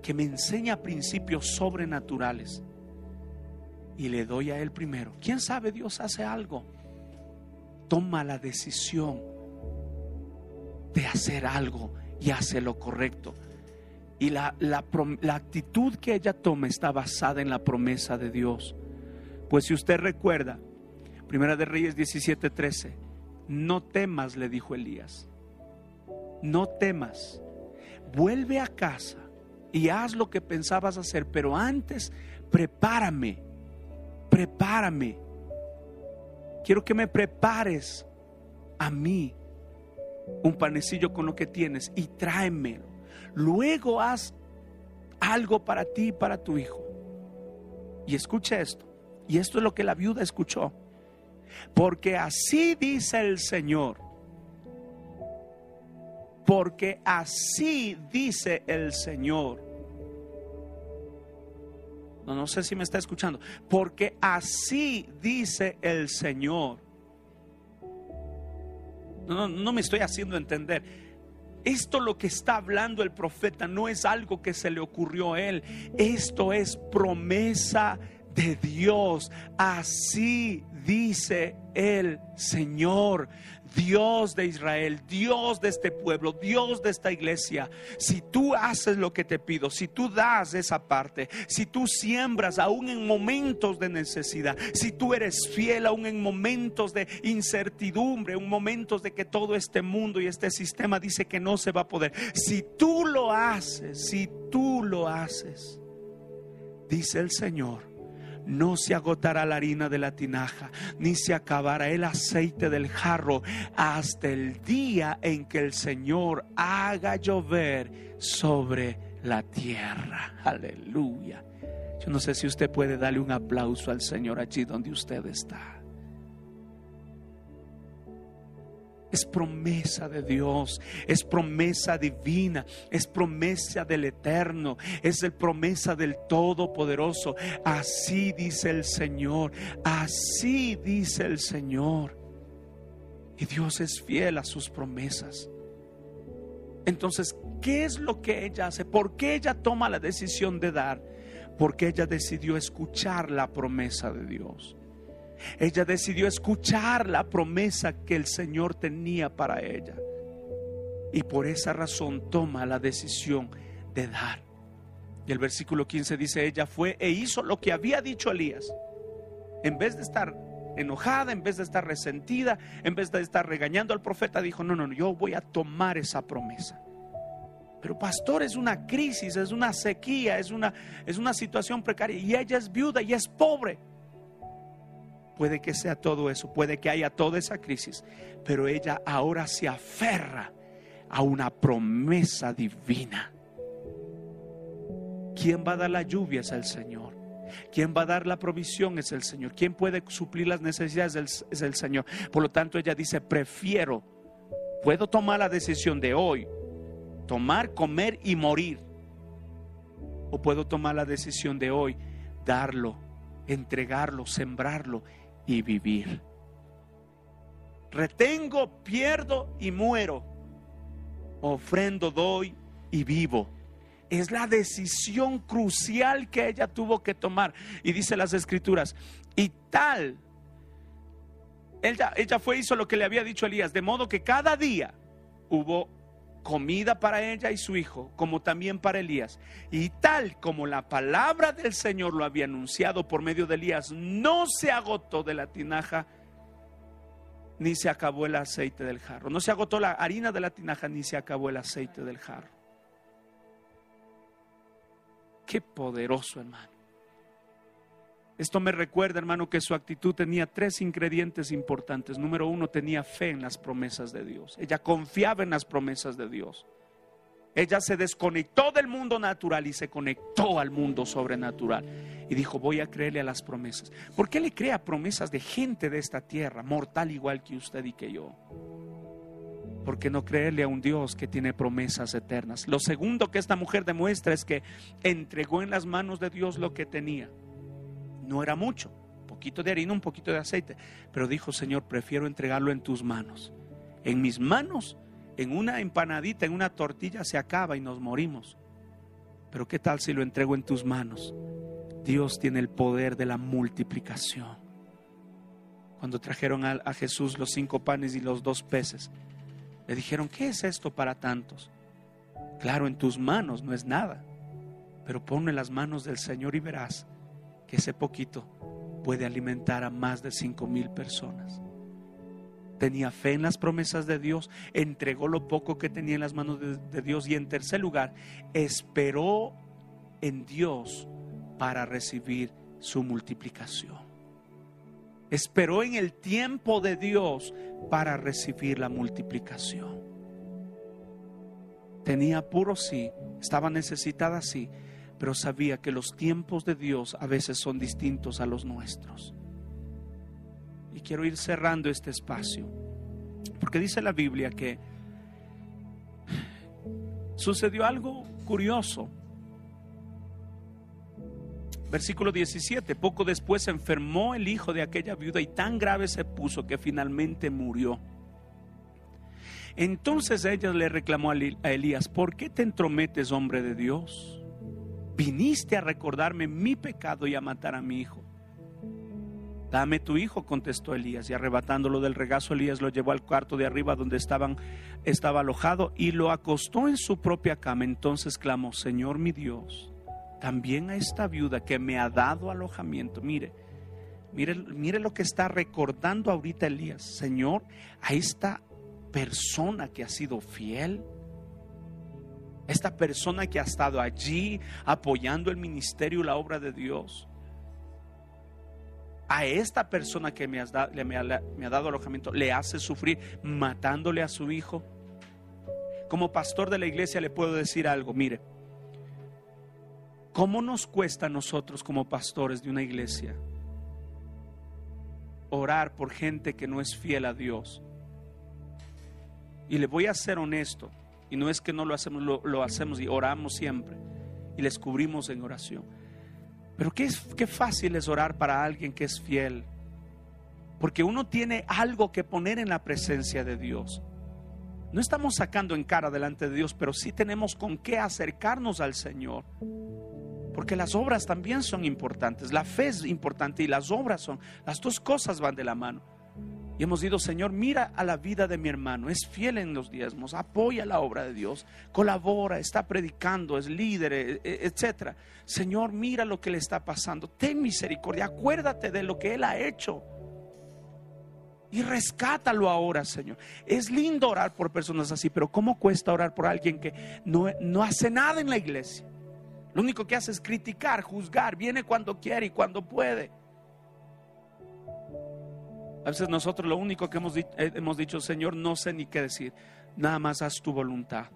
que me enseña principios sobrenaturales y le doy a él primero. ¿Quién sabe Dios hace algo? Toma la decisión de hacer algo y hace lo correcto. Y la, la, la, actitud que ella toma está basada en la promesa de Dios. Pues si usted recuerda, Primera de Reyes 17:13, no temas, le dijo Elías, no temas, vuelve a casa y haz lo que pensabas hacer, pero antes prepárame, prepárame. Quiero que me prepares a mí un panecillo con lo que tienes y tráemelo. Luego haz algo para ti y para tu hijo. Y escucha esto. Y esto es lo que la viuda escuchó. Porque así dice el Señor. Porque así dice el Señor. No, no sé si me está escuchando. Porque así dice el Señor. No, no, me estoy haciendo entender. Esto lo que está hablando el profeta no es algo que se le ocurrió a él. Esto es promesa de Dios. Así dice el Señor. Dios de Israel, Dios de este pueblo, Dios de esta iglesia, si tú haces lo que te pido, si tú das esa parte, si tú siembras aún en momentos de necesidad, si tú eres fiel aún en momentos de incertidumbre, en momentos de que todo este mundo y este sistema dice que no se va a poder, si tú lo haces, si tú lo haces, dice el Señor, no se agotará la harina de la tinaja, ni se acabará el aceite del jarro, hasta el día en que el Señor haga llover sobre la tierra. Aleluya. Yo no sé si usted puede darle un aplauso al Señor allí donde usted está. Es promesa de Dios, es promesa divina, es promesa del eterno, es el promesa del Todopoderoso. Así dice el Señor, así dice el Señor. Y Dios es fiel a sus promesas. Entonces, ¿qué es lo que ella hace? ¿Por qué ella toma la decisión de dar? Porque ella decidió escuchar la promesa de Dios. Ella decidió escuchar la promesa que el Señor tenía para ella. Y por esa razón toma la decisión de dar. Y el versículo 15 dice, ella fue e hizo lo que había dicho Elías. En vez de estar enojada, en vez de estar resentida, en vez de estar regañando al profeta, dijo, no, no, no, yo voy a tomar esa promesa. Pero pastor, es una crisis, es una sequía, es una, es una situación precaria. Y ella es viuda y es pobre. Puede que sea todo eso, puede que haya toda esa crisis, pero ella ahora se aferra a una promesa divina. ¿Quién va a dar la lluvia? Es el Señor. ¿Quién va a dar la provisión? Es el Señor. ¿Quién puede suplir las necesidades? Es el Señor. Por lo tanto, ella dice, prefiero, puedo tomar la decisión de hoy, tomar, comer y morir. O puedo tomar la decisión de hoy, darlo, entregarlo, sembrarlo y vivir. Retengo, pierdo y muero. Ofrendo, doy y vivo. Es la decisión crucial que ella tuvo que tomar. Y dice las escrituras, y tal, ella, ella fue, hizo lo que le había dicho Elías, de modo que cada día hubo comida para ella y su hijo, como también para Elías. Y tal como la palabra del Señor lo había anunciado por medio de Elías, no se agotó de la tinaja, ni se acabó el aceite del jarro. No se agotó la harina de la tinaja, ni se acabó el aceite del jarro. Qué poderoso, hermano. Esto me recuerda, hermano, que su actitud tenía tres ingredientes importantes. Número uno, tenía fe en las promesas de Dios. Ella confiaba en las promesas de Dios. Ella se desconectó del mundo natural y se conectó al mundo sobrenatural. Y dijo, voy a creerle a las promesas. ¿Por qué le crea promesas de gente de esta tierra, mortal igual que usted y que yo? ¿Por qué no creerle a un Dios que tiene promesas eternas? Lo segundo que esta mujer demuestra es que entregó en las manos de Dios lo que tenía no era mucho, poquito de harina, un poquito de aceite. Pero dijo, Señor, prefiero entregarlo en tus manos. En mis manos, en una empanadita, en una tortilla se acaba y nos morimos. Pero ¿qué tal si lo entrego en tus manos? Dios tiene el poder de la multiplicación. Cuando trajeron a, Jesús los cinco panes y los dos peces, le dijeron, ¿qué es esto para tantos? Claro, en tus manos no es nada, pero ponlo en las manos del Señor y verás ese poquito puede alimentar a más de cinco mil personas. Tenía fe en las promesas de Dios, entregó lo poco que tenía en las manos de Dios y en tercer lugar, esperó en Dios para recibir su multiplicación. Esperó en el tiempo de Dios para recibir la multiplicación. Tenía apuro, sí, estaba necesitada, sí, pero sabía que los tiempos de Dios a veces son distintos a los nuestros. Y quiero ir cerrando este espacio, porque dice la Biblia que sucedió algo curioso Versículo 17, poco después se enfermó el hijo de aquella viuda y tan grave se puso que finalmente murió. Entonces ella le reclamó a Elías, ¿por qué te entrometes, hombre de Dios? Viniste a recordarme mi pecado y a matar a mi hijo. Dame tu hijo, contestó Elías, y arrebatándolo del regazo, Elías lo llevó al cuarto de arriba donde estaban, estaba alojado y lo acostó en su propia cama. Entonces clamó, Señor mi Dios, también a esta viuda que me ha dado alojamiento. Mire, mire, mire lo que está recordando ahorita Elías. Señor, a esta persona que ha sido fiel, esta persona que ha estado allí apoyando el ministerio y la obra de Dios. A esta persona que me, me ha dado alojamiento le hace sufrir matándole a su hijo. Como pastor de la iglesia le puedo decir algo, mire, ¿Cómo nos cuesta a nosotros como pastores de una iglesia orar por gente que no es fiel a Dios? Y le voy a ser honesto, y no es que no lo hacemos, lo, hacemos y oramos siempre, y les cubrimos en oración. Pero qué, qué fácil es orar para alguien que es fiel, porque uno tiene algo que poner en la presencia de Dios. No estamos sacando en cara delante de Dios, pero sí tenemos con qué acercarnos al Señor. Porque las obras también son importantes. La fe es importante y las obras son. Las dos cosas van de la mano. Y hemos dicho, Señor, mira a la vida de mi hermano, es fiel en los diezmos, apoya la obra de Dios, colabora, está predicando, es líder, e, e, etcétera. Señor, mira lo que le está pasando, ten misericordia, acuérdate de lo que él ha hecho. Y rescátalo ahora, Señor. Es lindo orar por personas así, pero ¿cómo cuesta orar por alguien que no, no hace nada en la iglesia? Lo único que hace es criticar, juzgar, viene cuando quiere y cuando puede. A veces nosotros lo único que hemos, eh, hemos dicho, Señor, no sé ni qué decir, nada más haz tu voluntad.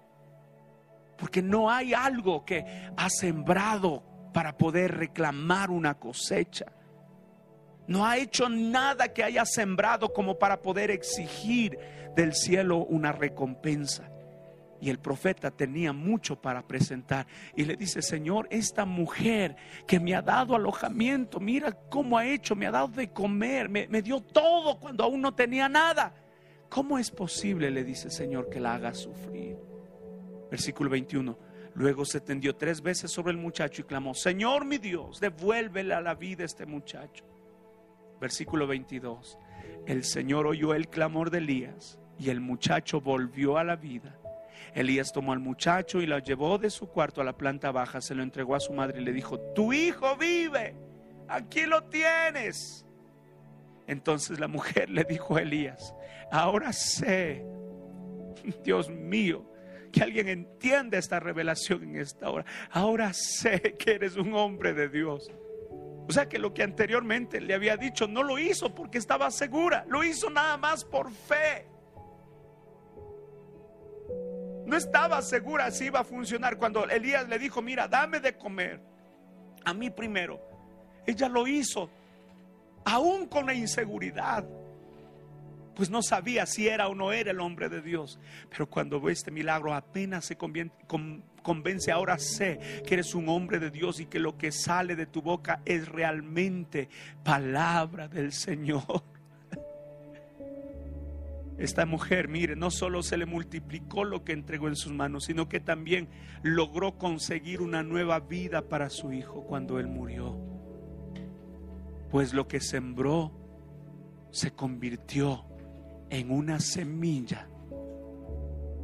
Porque no hay algo que ha sembrado para poder reclamar una cosecha. No ha hecho nada que haya sembrado como para poder exigir del cielo una recompensa. Y el profeta tenía mucho para presentar. Y le dice, Señor, esta mujer que me ha dado alojamiento, mira cómo ha hecho, me ha dado de comer, me, dio todo cuando aún no tenía nada. ¿Cómo es posible, le dice Señor, que la haga sufrir? Versículo 21. Luego se tendió tres veces sobre el muchacho y clamó, Señor mi Dios, devuélvele a la vida este muchacho. Versículo 22. El Señor oyó el clamor de Elías y el muchacho volvió a la vida Elías tomó al muchacho y lo llevó de su cuarto a la planta baja, se lo entregó a su madre y le dijo, tu hijo vive, aquí lo tienes. Entonces la mujer le dijo a Elías, ahora sé, Dios mío, que alguien entienda esta revelación en esta hora. Ahora sé que eres un hombre de Dios. O sea que lo que anteriormente le había dicho no lo hizo porque estaba segura, lo hizo nada más por fe. No estaba segura si iba a funcionar cuando Elías le dijo, mira, dame de comer a mí primero. Ella lo hizo, aún con la inseguridad, pues no sabía si era o no era el hombre de Dios. Pero cuando ve este milagro apenas se convence, ahora sé que eres un hombre de Dios y que lo que sale de tu boca es realmente palabra del Señor. Esta mujer, mire, no solo se le multiplicó lo que entregó en sus manos, sino que también logró conseguir una nueva vida para su hijo cuando él murió. Pues lo que sembró se convirtió en una semilla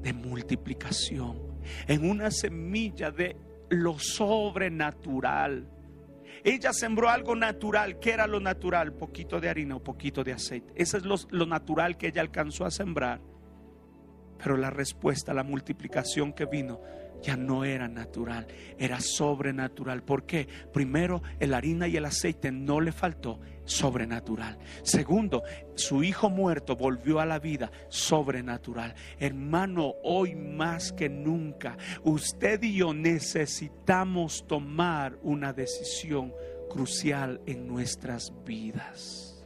de multiplicación, en una semilla de lo sobrenatural. Ella sembró algo natural. ¿Qué era lo natural? Poquito de harina o poquito de aceite. Eso es lo, lo, natural que ella alcanzó a sembrar. Pero la respuesta, la multiplicación que vino, ya no era natural, era sobrenatural. ¿Por qué? Primero, el harina y el aceite no le faltó, sobrenatural. Segundo, su hijo muerto volvió a la vida, sobrenatural. Hermano, hoy más que nunca, usted y yo necesitamos tomar una decisión crucial en nuestras vidas.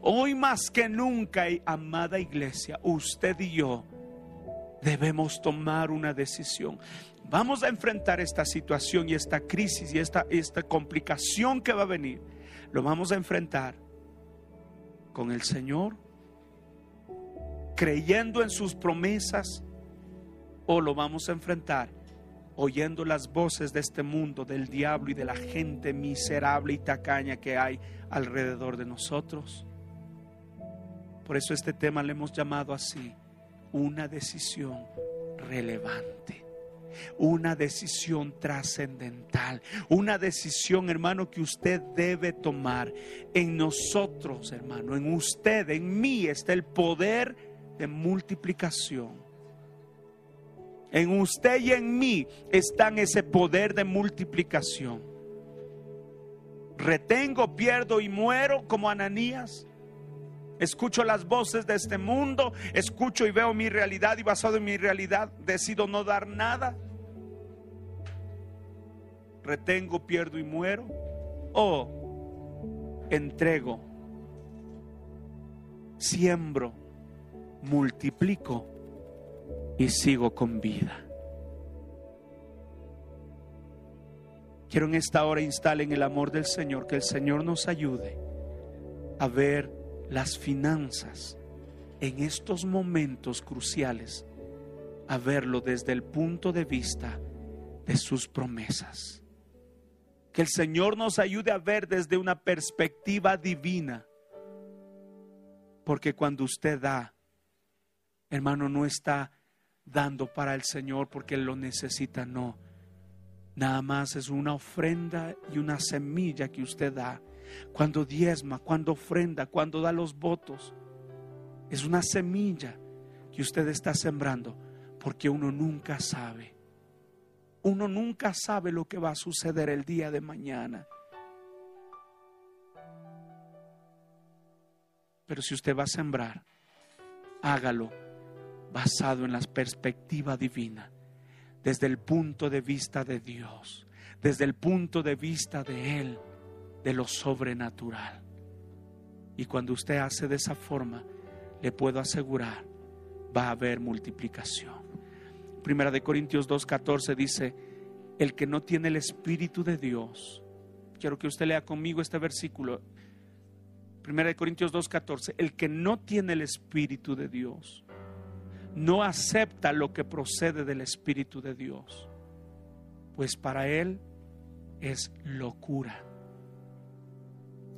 Hoy más que nunca, amada iglesia, usted y yo debemos tomar una decisión. Vamos a enfrentar esta situación y esta crisis y esta, esta complicación que va a venir. Lo vamos a enfrentar con el Señor, creyendo en sus promesas, o lo vamos a enfrentar oyendo las voces de este mundo, del diablo y de la gente miserable y tacaña que hay alrededor de nosotros. Por eso este tema le hemos llamado así, una decisión relevante. Una decisión trascendental, una decisión, hermano, que usted debe tomar. En nosotros, hermano, en usted, en mí está el poder de multiplicación. En usted y en mí está ese poder de multiplicación. Retengo, pierdo y muero como Ananías escucho las voces de este mundo, escucho y veo mi realidad y basado en mi realidad decido no dar nada. Retengo, pierdo y muero. O entrego, siembro, multiplico y sigo con vida. Quiero en esta hora instalen el amor del Señor, que el Señor nos ayude a ver las finanzas en estos momentos cruciales a verlo desde el punto de vista de sus promesas. Que el Señor nos ayude a ver desde una perspectiva divina. Porque cuando usted da, hermano, no está dando para el Señor porque Él lo necesita, no. Nada más es una ofrenda y una semilla que usted da cuando diezma, cuando ofrenda, cuando da los votos. Es una semilla que usted está sembrando porque uno nunca sabe. Uno nunca sabe lo que va a suceder el día de mañana. Pero si usted va a sembrar, hágalo basado en la perspectiva divina, desde el punto de vista de Dios, desde el punto de vista de Él de lo sobrenatural. Y cuando usted hace de esa forma, le puedo asegurar, va a haber multiplicación. Primera de Corintios 2.14 dice, el que no tiene el Espíritu de Dios, quiero que usted lea conmigo este versículo, Primera de Corintios 2.14, el que no tiene el Espíritu de Dios, no acepta lo que procede del Espíritu de Dios, pues para él es locura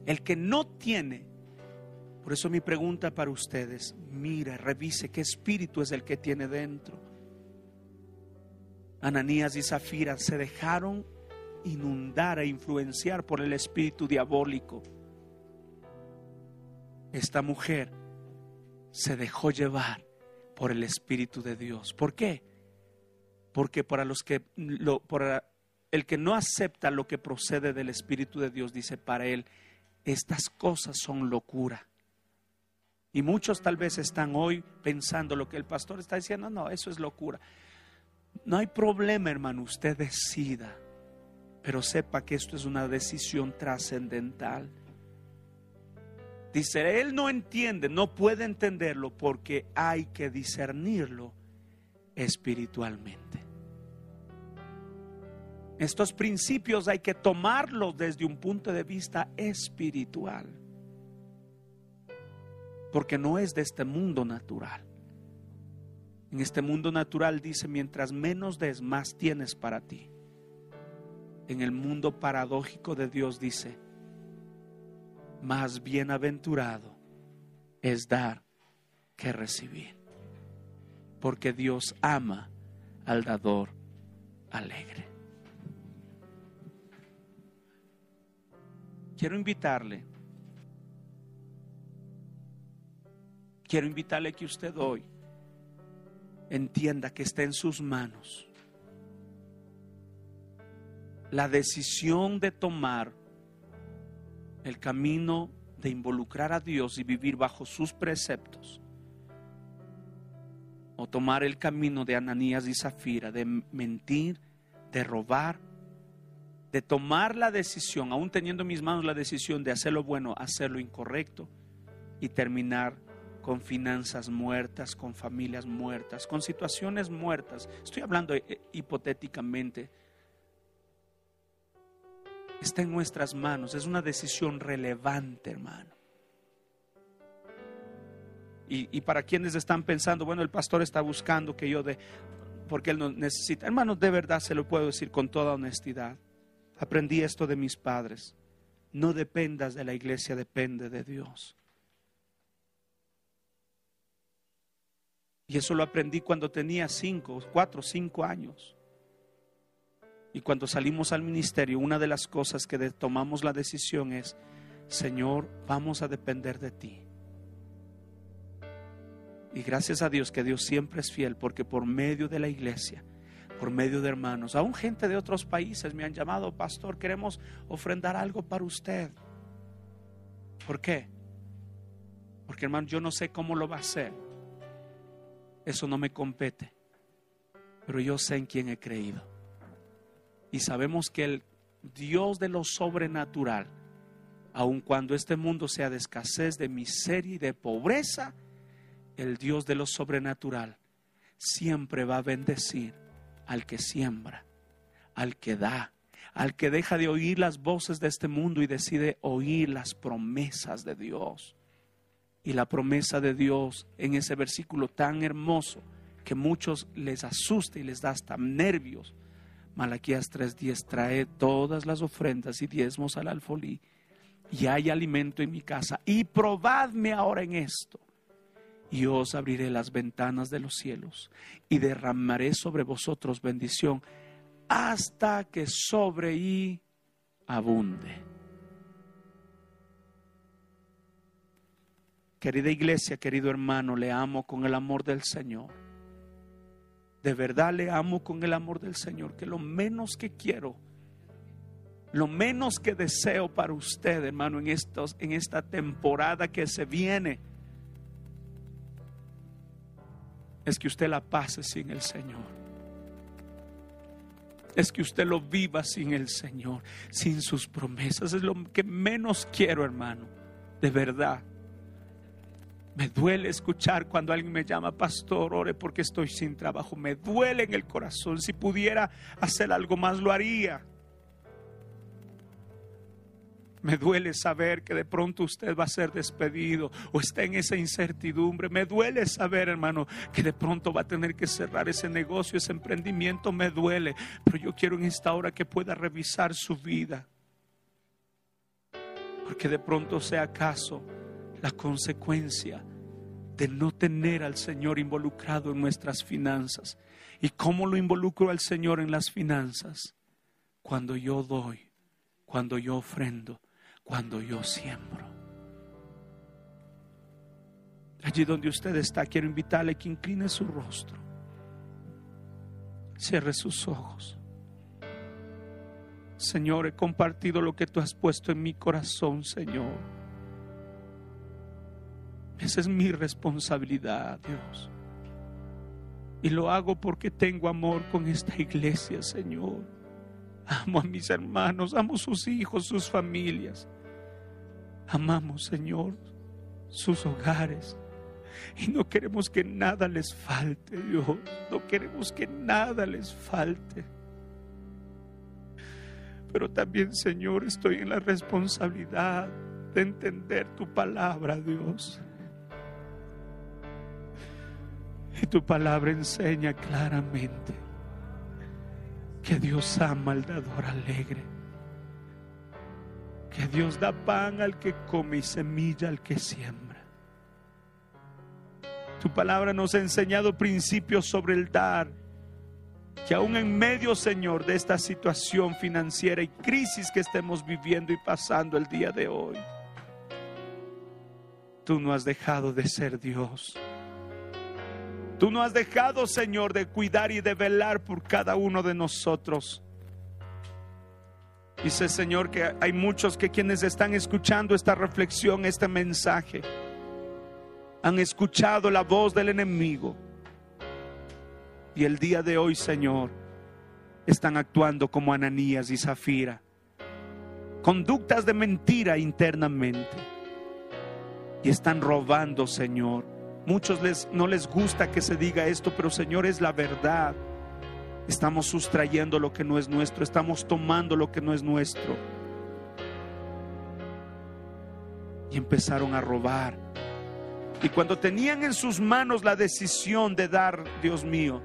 el que no tiene, por eso mi pregunta para ustedes, mire, revise qué espíritu es el que tiene dentro. Ananías y Zafira se dejaron inundar e influenciar por el espíritu diabólico. Esta mujer se dejó llevar por el espíritu de Dios. ¿Por qué? Porque para los que lo, por el que no acepta lo que procede del espíritu de Dios, dice para él estas cosas son locura. Y muchos tal vez están hoy pensando lo que el pastor está diciendo, no, eso es locura. No hay problema, hermano, usted decida, pero sepa que esto es una decisión trascendental. Dice, él no entiende, no puede entenderlo porque hay que discernirlo espiritualmente. Estos principios hay que tomarlos desde un punto de vista espiritual. Porque no es de este mundo natural. En este mundo natural dice, mientras menos des, más tienes para ti. En el mundo paradójico de Dios dice, más bienaventurado es dar que recibir. Porque Dios ama al dador alegre. Quiero invitarle, quiero invitarle que usted hoy entienda que está en sus manos la decisión de tomar el camino de involucrar a Dios y vivir bajo sus preceptos, o tomar el camino de Ananías y Zafira, de mentir, de robar, de tomar la decisión, aún teniendo en mis manos la decisión de hacer lo bueno, hacer lo incorrecto y terminar con finanzas muertas, con familias muertas, con situaciones muertas. Estoy hablando eh, hipotéticamente está en nuestras manos. Es una decisión relevante, hermano. Y, para quienes están pensando, bueno, el pastor está buscando que yo de, porque él no necesita. Hermano, de verdad se lo puedo decir con toda honestidad. Aprendí esto de mis padres. No dependas de la iglesia, depende de Dios. Y eso lo aprendí cuando tenía cinco, cuatro, cinco años. Y cuando salimos al ministerio, una de las cosas que tomamos la decisión es, Señor, vamos a depender de ti. Y gracias a Dios que Dios siempre es fiel, porque por medio de la iglesia, por medio de hermanos, aún gente de otros países me han llamado, pastor, queremos ofrendar algo para usted. ¿Por qué? Porque hermano, yo no sé cómo lo va a hacer. Eso no me compete. Pero yo sé en quién he creído. Y sabemos que el Dios de lo sobrenatural, aun cuando este mundo sea de escasez, de miseria y de pobreza, el Dios de lo sobrenatural siempre va a bendecir al que siembra, al que da, al que deja de oír las voces de este mundo y decide oír las promesas de Dios. Y la promesa de Dios en ese versículo tan hermoso que muchos les asusta y les da hasta nervios Malaquías 3:10 trae todas las ofrendas y diezmos al alfolí y hay alimento en mi casa y probadme ahora en esto y os abriré las ventanas de los cielos y derramaré sobre vosotros bendición hasta que sobre y abunde. Querida iglesia, querido hermano, le amo con el amor del Señor de verdad le amo con el amor del Señor, que lo menos que quiero, lo menos que deseo para usted, hermano, en, estos, en esta temporada que se viene, es que usted la pase sin el Señor. Es que usted lo viva sin el Señor, sin sus promesas. Es lo que menos quiero, hermano, de verdad. Me duele escuchar cuando alguien me llama, pastor, ore porque estoy sin trabajo. Me duele en el corazón. Si pudiera hacer algo más, lo haría. Me duele saber que de pronto usted va a ser despedido o está en esa incertidumbre. Me duele saber, hermano, que de pronto va a tener que cerrar ese negocio, ese emprendimiento. Me duele. Pero yo quiero en esta hora que pueda revisar su vida. Porque de pronto sea acaso la consecuencia de no tener al Señor involucrado en nuestras finanzas. ¿Y cómo lo involucro al Señor en las finanzas? Cuando yo doy, cuando yo ofrendo, cuando yo siembro. Allí donde usted está, quiero invitarle que incline su rostro, cierre sus ojos. Señor, he compartido lo que tú has puesto en mi corazón, Señor. Esa es mi responsabilidad, Dios. Y lo hago porque tengo amor con esta iglesia, Señor. Amo a mis hermanos, amo sus hijos, sus familias. Amamos, Señor, sus hogares. Y no queremos que nada les falte, Dios. No queremos que nada les falte. pero también, Señor, estoy en la responsabilidad de entender tu palabra, Dios. Y tu palabra enseña claramente que Dios ama al dador alegre. Que Dios da pan al que come y semilla al que siembra. Tu palabra nos ha enseñado principios sobre el dar. Que aún en medio, Señor, de esta situación financiera y crisis que estemos viviendo y pasando el día de hoy, tú no has dejado de ser Dios. Tú no has dejado, Señor, de cuidar y de velar por cada uno de nosotros. Dice, Señor, que hay muchos que quienes están escuchando esta reflexión, este mensaje, han escuchado la voz del enemigo. Y el día de hoy, Señor, están actuando como Ananías y Zafira. Conductas de mentira internamente. Y están robando, Señor. Muchos les, no les gusta que se diga esto, pero Señor es la verdad. Estamos sustrayendo lo que no es nuestro, estamos tomando lo que no es nuestro. Y empezaron a robar. Y cuando tenían en sus manos la decisión de dar, Dios mío,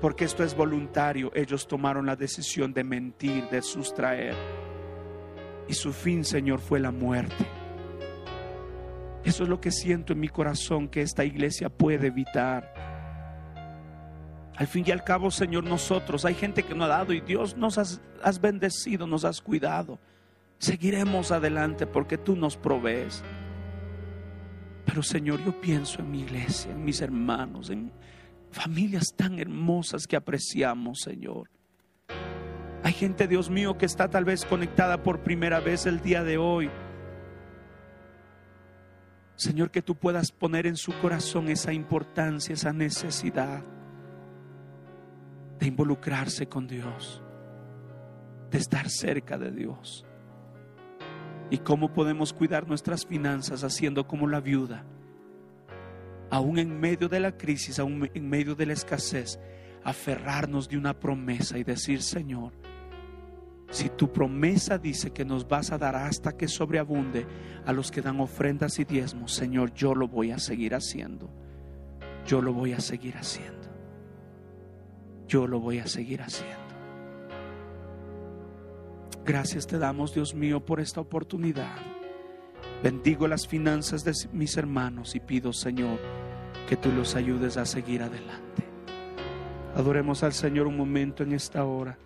porque esto es voluntario, ellos tomaron la decisión de mentir, de sustraer. Y su fin, Señor, fue la muerte. Eso es lo que siento en mi corazón que esta iglesia puede evitar. Al fin y al cabo, Señor, nosotros, hay gente que no ha dado y Dios nos has, has bendecido, nos has cuidado. Seguiremos adelante porque tú nos provees. Pero Señor, yo pienso en mi iglesia, en mis hermanos, en familias tan hermosas que apreciamos, Señor. Hay gente, Dios mío, que está tal vez conectada por primera vez el día de hoy Señor, que tú puedas poner en su corazón esa importancia, esa necesidad de involucrarse con Dios, de estar cerca de Dios. Y cómo podemos cuidar nuestras finanzas haciendo como la viuda, aún en medio de la crisis, aún en medio de la escasez, aferrarnos de una promesa y decir, Señor, si tu promesa dice que nos vas a dar hasta que sobreabunde a los que dan ofrendas y diezmos, Señor, yo lo voy a seguir haciendo. Yo lo voy a seguir haciendo. Yo lo voy a seguir haciendo. Gracias te damos, Dios mío, por esta oportunidad. Bendigo las finanzas de mis hermanos y pido, Señor, que tú los ayudes a seguir adelante. Adoremos al Señor un momento en esta hora.